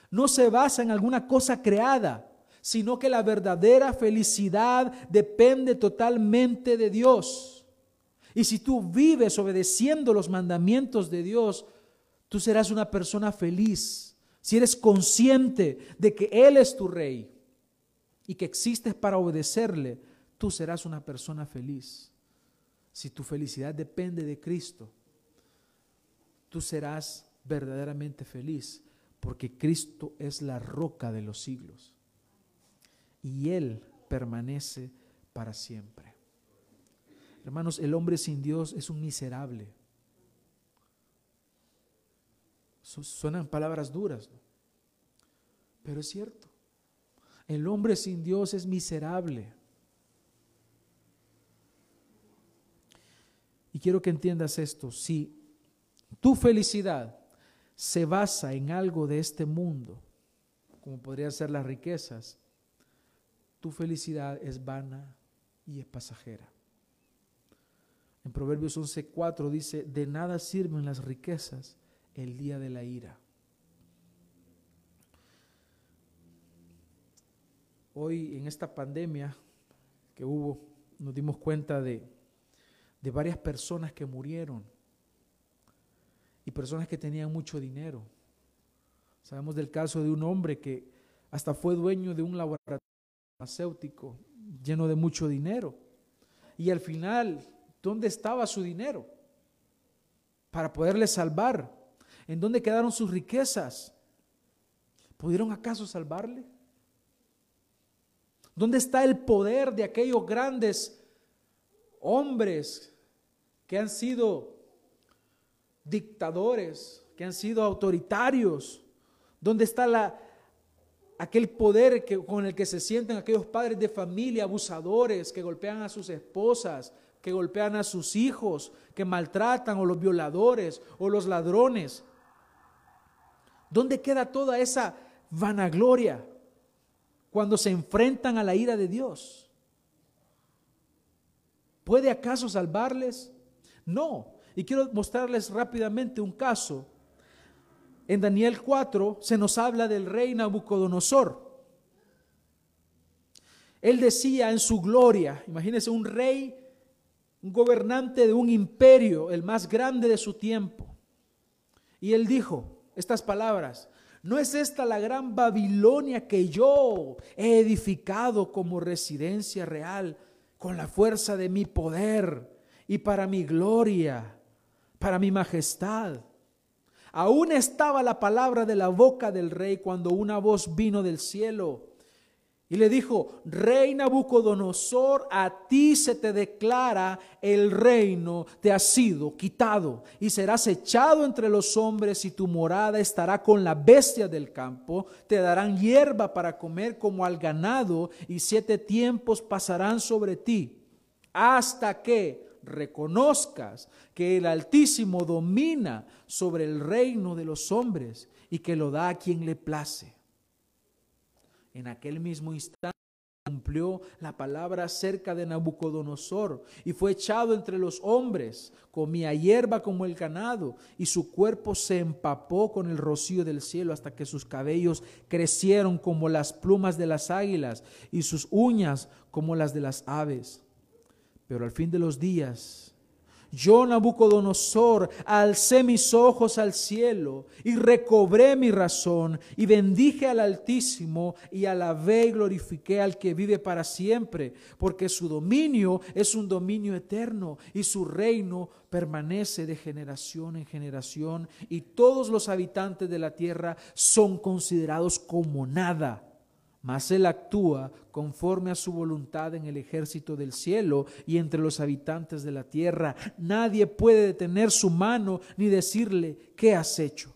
No se basa en alguna cosa creada sino que la verdadera felicidad depende totalmente de Dios. Y si tú vives obedeciendo los mandamientos de Dios, tú serás una persona feliz. Si eres consciente de que Él es tu rey y que existes para obedecerle, tú serás una persona feliz. Si tu felicidad depende de Cristo, tú serás verdaderamente feliz, porque Cristo es la roca de los siglos y Él permanece para siempre. Hermanos, el hombre sin Dios es un miserable. Suenan palabras duras, pero es cierto. El hombre sin Dios es miserable. Y quiero que entiendas esto. Si tu felicidad se basa en algo de este mundo, como podrían ser las riquezas, tu felicidad es vana y es pasajera. En Proverbios 11:4 dice, de nada sirven las riquezas el día de la ira. Hoy en esta pandemia que hubo, nos dimos cuenta de, de varias personas que murieron y personas que tenían mucho dinero. Sabemos del caso de un hombre que hasta fue dueño de un laboratorio farmacéutico lleno de mucho dinero. Y al final, ¿dónde estaba su dinero? Para poderle salvar. ¿En dónde quedaron sus riquezas? ¿Pudieron acaso salvarle? ¿Dónde está el poder de aquellos grandes hombres que han sido dictadores, que han sido autoritarios? ¿Dónde está la, aquel poder que, con el que se sienten aquellos padres de familia abusadores que golpean a sus esposas, que golpean a sus hijos, que maltratan o los violadores o los ladrones? ¿Dónde queda toda esa vanagloria cuando se enfrentan a la ira de Dios? ¿Puede acaso salvarles? No. Y quiero mostrarles rápidamente un caso. En Daniel 4 se nos habla del rey Nabucodonosor. Él decía en su gloria, imagínense un rey, un gobernante de un imperio, el más grande de su tiempo. Y él dijo, estas palabras. ¿No es esta la gran Babilonia que yo he edificado como residencia real con la fuerza de mi poder y para mi gloria, para mi majestad? Aún estaba la palabra de la boca del rey cuando una voz vino del cielo y le dijo, Rey Nabucodonosor, a ti se te declara el reino, te ha sido quitado y serás echado entre los hombres y tu morada estará con la bestia del campo. Te darán hierba para comer como al ganado y siete tiempos pasarán sobre ti hasta que reconozcas que el Altísimo domina sobre el reino de los hombres y que lo da a quien le place. En aquel mismo instante cumplió la palabra acerca de Nabucodonosor y fue echado entre los hombres, comía hierba como el ganado y su cuerpo se empapó con el rocío del cielo hasta que sus cabellos crecieron como las plumas de las águilas y sus uñas como las de las aves. Pero al fin de los días yo, Nabucodonosor, alcé mis ojos al cielo y recobré mi razón y bendije al Altísimo y alabé y glorifiqué al que vive para siempre, porque su dominio es un dominio eterno y su reino permanece de generación en generación y todos los habitantes de la tierra son considerados como nada mas Él actúa conforme a su voluntad en el ejército del cielo y entre los habitantes de la tierra. Nadie puede detener su mano ni decirle, ¿qué has hecho?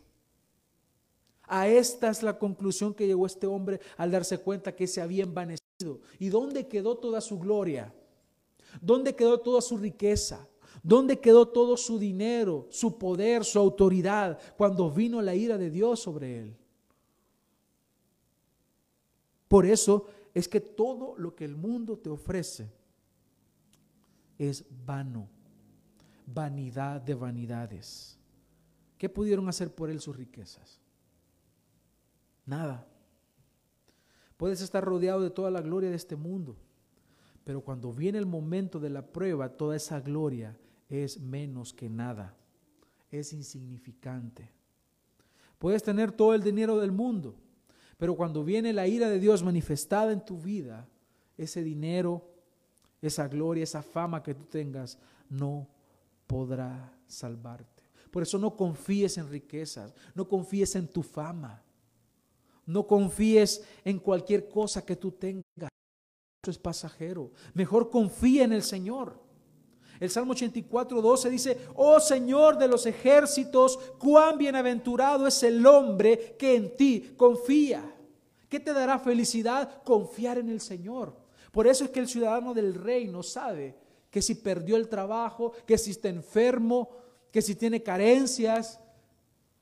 A esta es la conclusión que llegó este hombre al darse cuenta que se había envanecido. ¿Y dónde quedó toda su gloria? ¿Dónde quedó toda su riqueza? ¿Dónde quedó todo su dinero, su poder, su autoridad cuando vino la ira de Dios sobre él? Por eso es que todo lo que el mundo te ofrece es vano, vanidad de vanidades. ¿Qué pudieron hacer por él sus riquezas? Nada. Puedes estar rodeado de toda la gloria de este mundo, pero cuando viene el momento de la prueba, toda esa gloria es menos que nada, es insignificante. Puedes tener todo el dinero del mundo, pero cuando viene la ira de Dios manifestada en tu vida, ese dinero, esa gloria, esa fama que tú tengas, no podrá salvarte. Por eso no confíes en riquezas, no confíes en tu fama, no confíes en cualquier cosa que tú tengas. Eso es pasajero. Mejor confía en el Señor. El Salmo 84, 12 dice, oh Señor de los ejércitos, cuán bienaventurado es el hombre que en ti confía. ¿Qué te dará felicidad? Confiar en el Señor. Por eso es que el ciudadano del reino sabe que si perdió el trabajo, que si está enfermo, que si tiene carencias,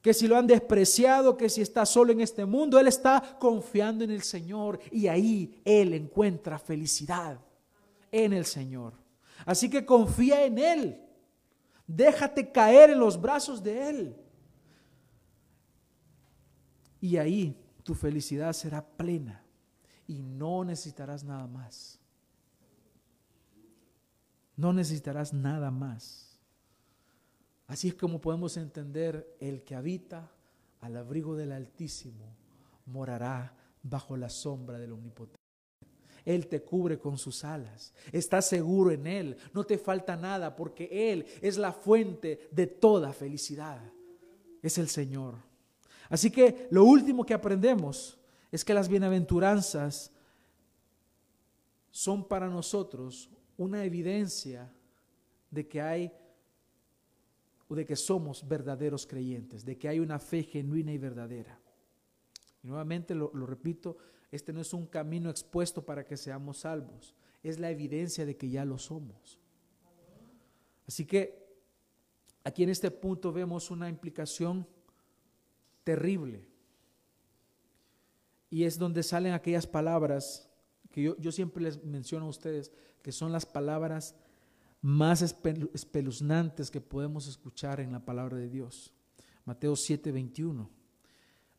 que si lo han despreciado, que si está solo en este mundo, él está confiando en el Señor y ahí él encuentra felicidad en el Señor. Así que confía en Él, déjate caer en los brazos de Él. Y ahí tu felicidad será plena y no necesitarás nada más. No necesitarás nada más. Así es como podemos entender, el que habita al abrigo del Altísimo morará bajo la sombra del Omnipotente. Él te cubre con sus alas. Estás seguro en Él. No te falta nada porque Él es la fuente de toda felicidad. Es el Señor. Así que lo último que aprendemos es que las bienaventuranzas son para nosotros una evidencia de que hay de que somos verdaderos creyentes, de que hay una fe genuina y verdadera. Y nuevamente lo, lo repito, este no es un camino expuesto para que seamos salvos, es la evidencia de que ya lo somos. Así que aquí en este punto vemos una implicación terrible. Y es donde salen aquellas palabras que yo, yo siempre les menciono a ustedes, que son las palabras más espeluznantes que podemos escuchar en la palabra de Dios. Mateo 7, 21.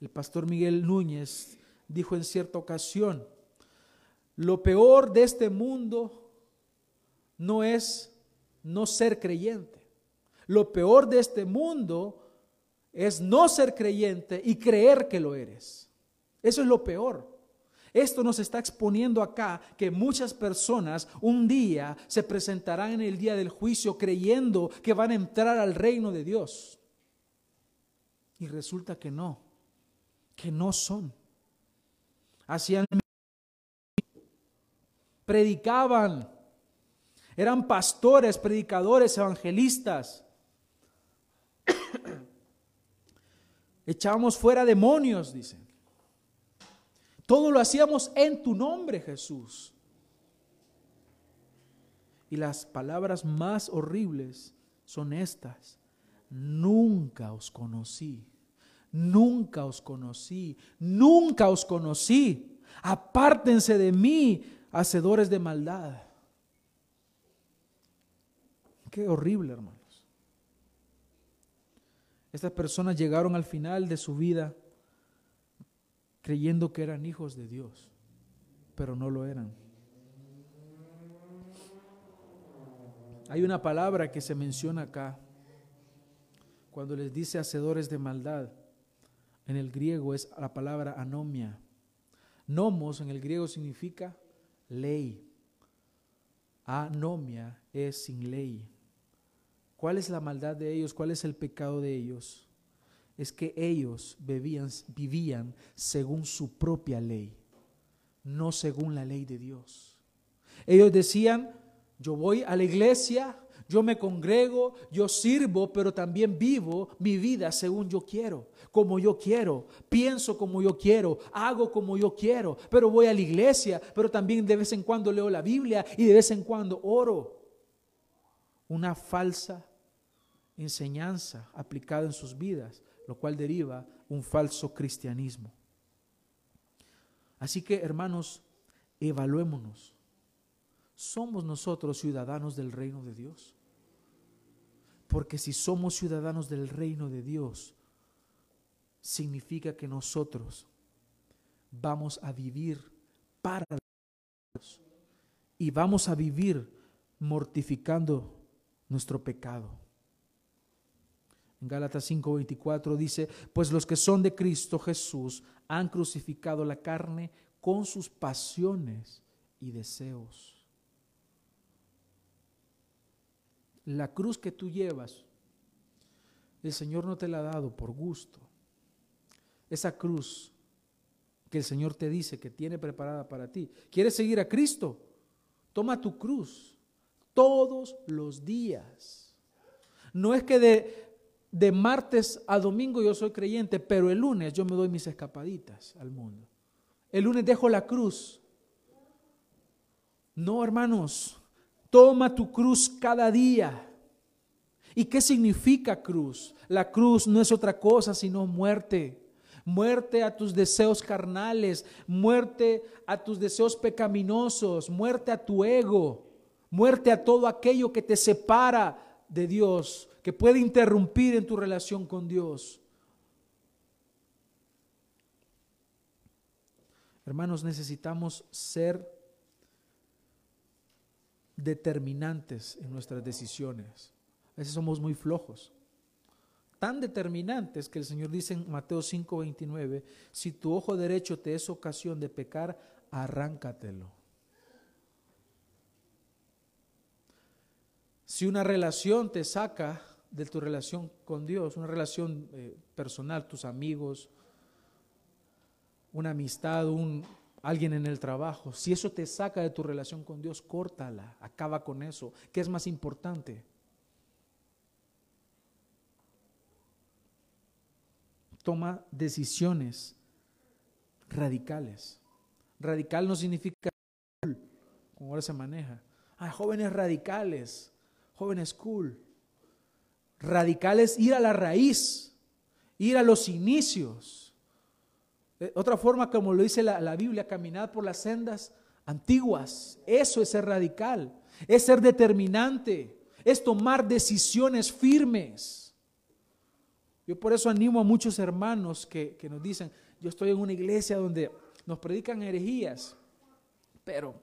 El pastor Miguel Núñez dijo en cierta ocasión, lo peor de este mundo no es no ser creyente. Lo peor de este mundo es no ser creyente y creer que lo eres. Eso es lo peor. Esto nos está exponiendo acá que muchas personas un día se presentarán en el día del juicio creyendo que van a entrar al reino de Dios. Y resulta que no, que no son. Hacían predicaban, eran pastores, predicadores, evangelistas. Echábamos fuera demonios, dicen. Todo lo hacíamos en tu nombre, Jesús. Y las palabras más horribles son estas. Nunca os conocí. Nunca os conocí. Nunca os conocí. Apártense de mí, hacedores de maldad. Qué horrible, hermanos. Estas personas llegaron al final de su vida creyendo que eran hijos de Dios, pero no lo eran. Hay una palabra que se menciona acá, cuando les dice hacedores de maldad. En el griego es la palabra anomia. Nomos en el griego significa ley. Anomia es sin ley. ¿Cuál es la maldad de ellos? ¿Cuál es el pecado de ellos? es que ellos vivían según su propia ley, no según la ley de Dios. Ellos decían, yo voy a la iglesia, yo me congrego, yo sirvo, pero también vivo mi vida según yo quiero, como yo quiero, pienso como yo quiero, hago como yo quiero, pero voy a la iglesia, pero también de vez en cuando leo la Biblia y de vez en cuando oro. Una falsa enseñanza aplicada en sus vidas lo cual deriva un falso cristianismo. Así que, hermanos, evaluémonos. ¿Somos nosotros ciudadanos del reino de Dios? Porque si somos ciudadanos del reino de Dios, significa que nosotros vamos a vivir para Dios y vamos a vivir mortificando nuestro pecado. En Gálatas 5:24 dice, pues los que son de Cristo Jesús han crucificado la carne con sus pasiones y deseos. La cruz que tú llevas, el Señor no te la ha dado por gusto. Esa cruz que el Señor te dice que tiene preparada para ti. ¿Quieres seguir a Cristo? Toma tu cruz todos los días. No es que de, de martes a domingo yo soy creyente, pero el lunes yo me doy mis escapaditas al mundo. El lunes dejo la cruz. No, hermanos, toma tu cruz cada día. ¿Y qué significa cruz? La cruz no es otra cosa sino muerte. Muerte a tus deseos carnales, muerte a tus deseos pecaminosos, muerte a tu ego, muerte a todo aquello que te separa de Dios, que puede interrumpir en tu relación con Dios. Hermanos, necesitamos ser determinantes en nuestras decisiones. A veces somos muy flojos. Tan determinantes que el Señor dice en Mateo 5:29, si tu ojo derecho te es ocasión de pecar, arráncatelo. Si una relación te saca de tu relación con Dios, una relación eh, personal, tus amigos, una amistad, un, alguien en el trabajo, si eso te saca de tu relación con Dios, córtala, acaba con eso. ¿Qué es más importante? Toma decisiones radicales. Radical no significa como ahora se maneja. Hay jóvenes radicales, jóvenes cool. Radical es ir a la raíz, ir a los inicios. Eh, otra forma, como lo dice la, la Biblia, caminar por las sendas antiguas. Eso es ser radical, es ser determinante, es tomar decisiones firmes. Yo por eso animo a muchos hermanos que, que nos dicen, yo estoy en una iglesia donde nos predican herejías, pero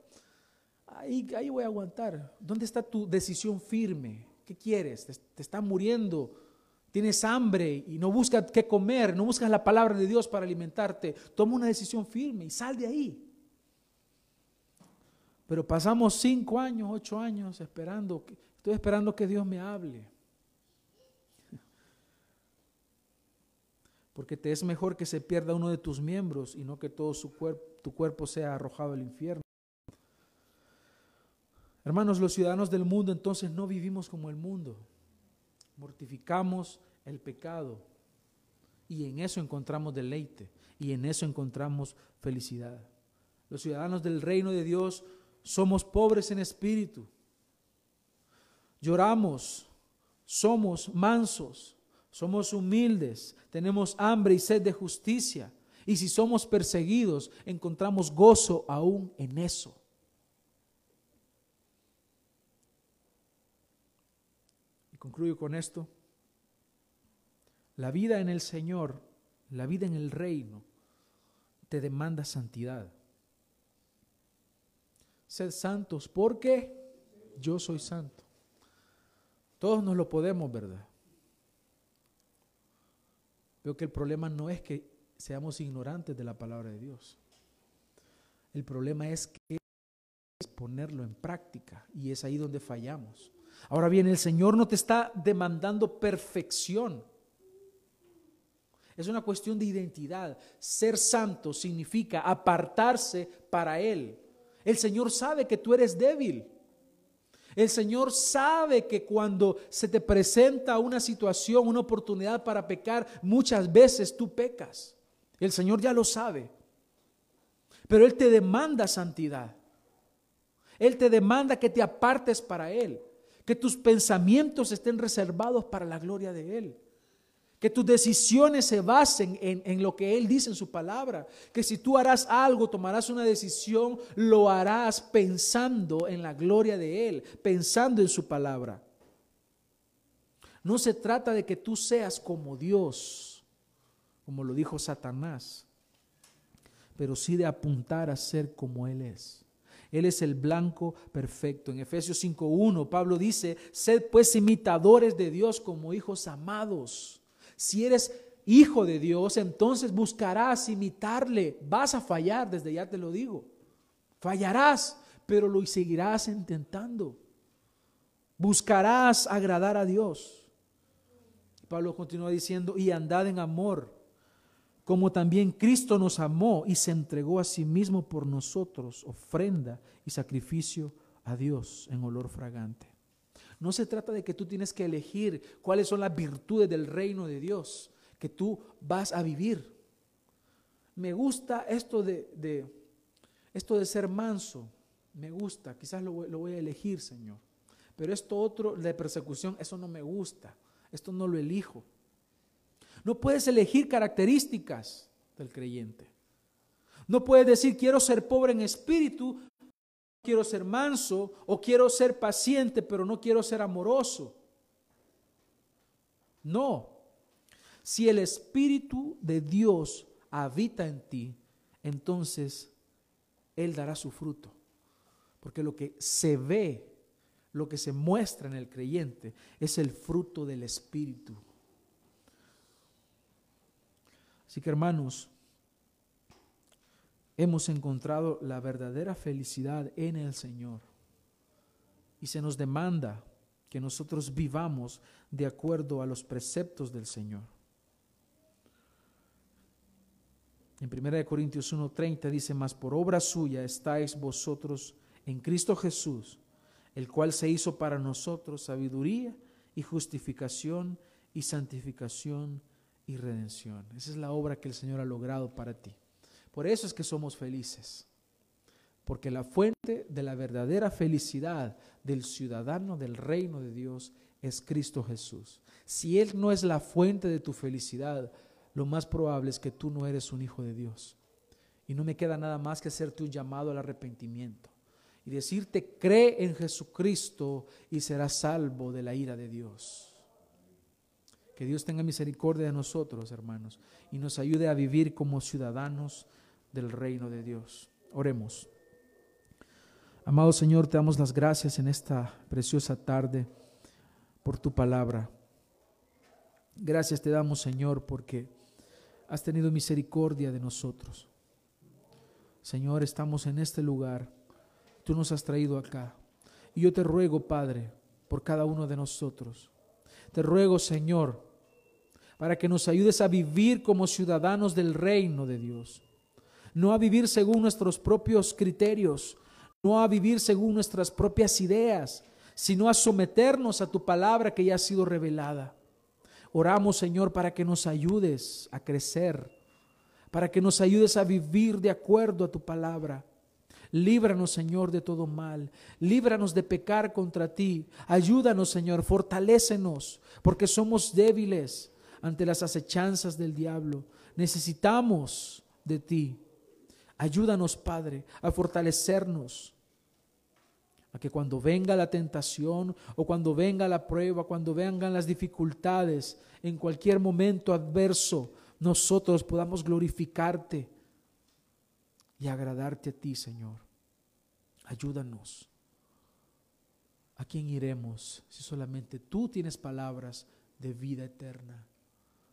ahí, ahí voy a aguantar. ¿Dónde está tu decisión firme? ¿Qué quieres? Te, te está muriendo. Tienes hambre y no buscas qué comer, no buscas la palabra de Dios para alimentarte. Toma una decisión firme y sal de ahí. Pero pasamos cinco años, ocho años esperando, estoy esperando que Dios me hable. Porque te es mejor que se pierda uno de tus miembros y no que todo tu cuerpo sea arrojado al infierno. Hermanos, los ciudadanos del mundo entonces no vivimos como el mundo. Mortificamos el pecado y en eso encontramos deleite y en eso encontramos felicidad. Los ciudadanos del reino de Dios somos pobres en espíritu. Lloramos, somos mansos, somos humildes, tenemos hambre y sed de justicia. Y si somos perseguidos, encontramos gozo aún en eso. concluyo con esto. La vida en el Señor, la vida en el reino, te demanda santidad. Sed santos porque yo soy santo. Todos nos lo podemos, ¿verdad? Veo que el problema no es que seamos ignorantes de la palabra de Dios. El problema es que es ponerlo en práctica y es ahí donde fallamos. Ahora bien, el Señor no te está demandando perfección. Es una cuestión de identidad. Ser santo significa apartarse para Él. El Señor sabe que tú eres débil. El Señor sabe que cuando se te presenta una situación, una oportunidad para pecar, muchas veces tú pecas. El Señor ya lo sabe. Pero Él te demanda santidad. Él te demanda que te apartes para Él que tus pensamientos estén reservados para la gloria de Él. Que tus decisiones se basen en, lo que Él dice en su palabra. Que si tú harás algo, tomarás una decisión, lo harás pensando en la gloria de Él, pensando en su palabra. No se trata de que tú seas como Dios, como lo dijo Satanás, pero sí de apuntar a ser como Él es. Él es el blanco perfecto. En Efesios 5.1 Pablo dice, sed pues imitadores de Dios como hijos amados. Si eres hijo de Dios, entonces buscarás imitarle. Vas a fallar, desde ya te lo digo. Fallarás, pero lo seguirás intentando. Buscarás agradar a Dios. Pablo continúa diciendo, y andad en amor, como también Cristo nos amó y se entregó a sí mismo por nosotros, ofrenda y sacrificio a Dios en olor fragante. No se trata de que tú tienes que elegir cuáles son las virtudes del reino de Dios que tú vas a vivir. Me gusta esto de, esto de ser manso, me gusta, quizás lo, lo voy a elegir, Señor. Pero esto otro de persecución, eso no me gusta, esto no lo elijo. No puedes elegir características del creyente. No puedes decir quiero ser pobre en espíritu, quiero ser manso o quiero ser paciente, pero no quiero ser amoroso. No. Si el Espíritu de Dios habita en ti, entonces Él dará su fruto. Porque lo que se ve, lo que se muestra en el creyente, es el fruto del Espíritu. Así que hermanos, hemos encontrado la verdadera felicidad en el Señor. Y se nos demanda que nosotros vivamos de acuerdo a los preceptos del Señor. En 1 Corintios 1:30 dice, más por obra suya estáis vosotros en Cristo Jesús, el cual se hizo para nosotros sabiduría y justificación y santificación y redención. Esa es la obra que el Señor ha logrado para ti. Por eso es que somos felices. Porque la fuente de la verdadera felicidad del ciudadano del reino de Dios es Cristo Jesús. Si Él no es la fuente de tu felicidad, lo más probable es que tú no eres un hijo de Dios. Y no me queda nada más que hacerte un llamado al arrepentimiento y decirte, cree en Jesucristo y serás salvo de la ira de Dios. Que Dios tenga misericordia de nosotros, hermanos, y nos ayude a vivir como ciudadanos del reino de Dios. Oremos. Amado Señor, te damos las gracias en esta preciosa tarde por tu palabra. Gracias te damos, Señor, porque has tenido misericordia de nosotros. Señor, estamos en este lugar. Tú nos has traído acá. Y yo te ruego, Padre, por cada uno de nosotros. Te ruego, Señor, para que nos ayudes a vivir como ciudadanos del reino de Dios. No a vivir según nuestros propios criterios, no a vivir según nuestras propias ideas, sino a someternos a tu palabra que ya ha sido revelada. Oramos, Señor, para que nos ayudes a crecer, para que nos ayudes a vivir de acuerdo a tu palabra. Líbranos, Señor, de todo mal. Líbranos de pecar contra ti. Ayúdanos, Señor, fortalécenos, porque somos débiles ante las acechanzas del diablo. Necesitamos de ti. Ayúdanos, Padre, a fortalecernos, a que cuando venga la tentación o cuando venga la prueba, cuando vengan las dificultades, en cualquier momento adverso, nosotros podamos glorificarte y agradarte a ti, Señor. Ayúdanos. ¿A quién iremos si solamente tú tienes palabras de vida eterna?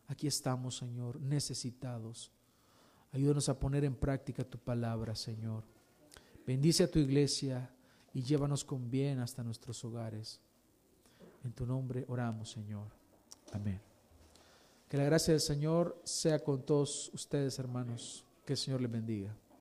Aquí estamos, Señor, necesitados. Ayúdanos a poner en práctica tu palabra, Señor. Bendice a tu iglesia y llévanos con bien hasta nuestros hogares. En tu nombre oramos, Señor. Amén. Que la gracia del Señor sea con todos ustedes, hermanos. Que el Señor les bendiga.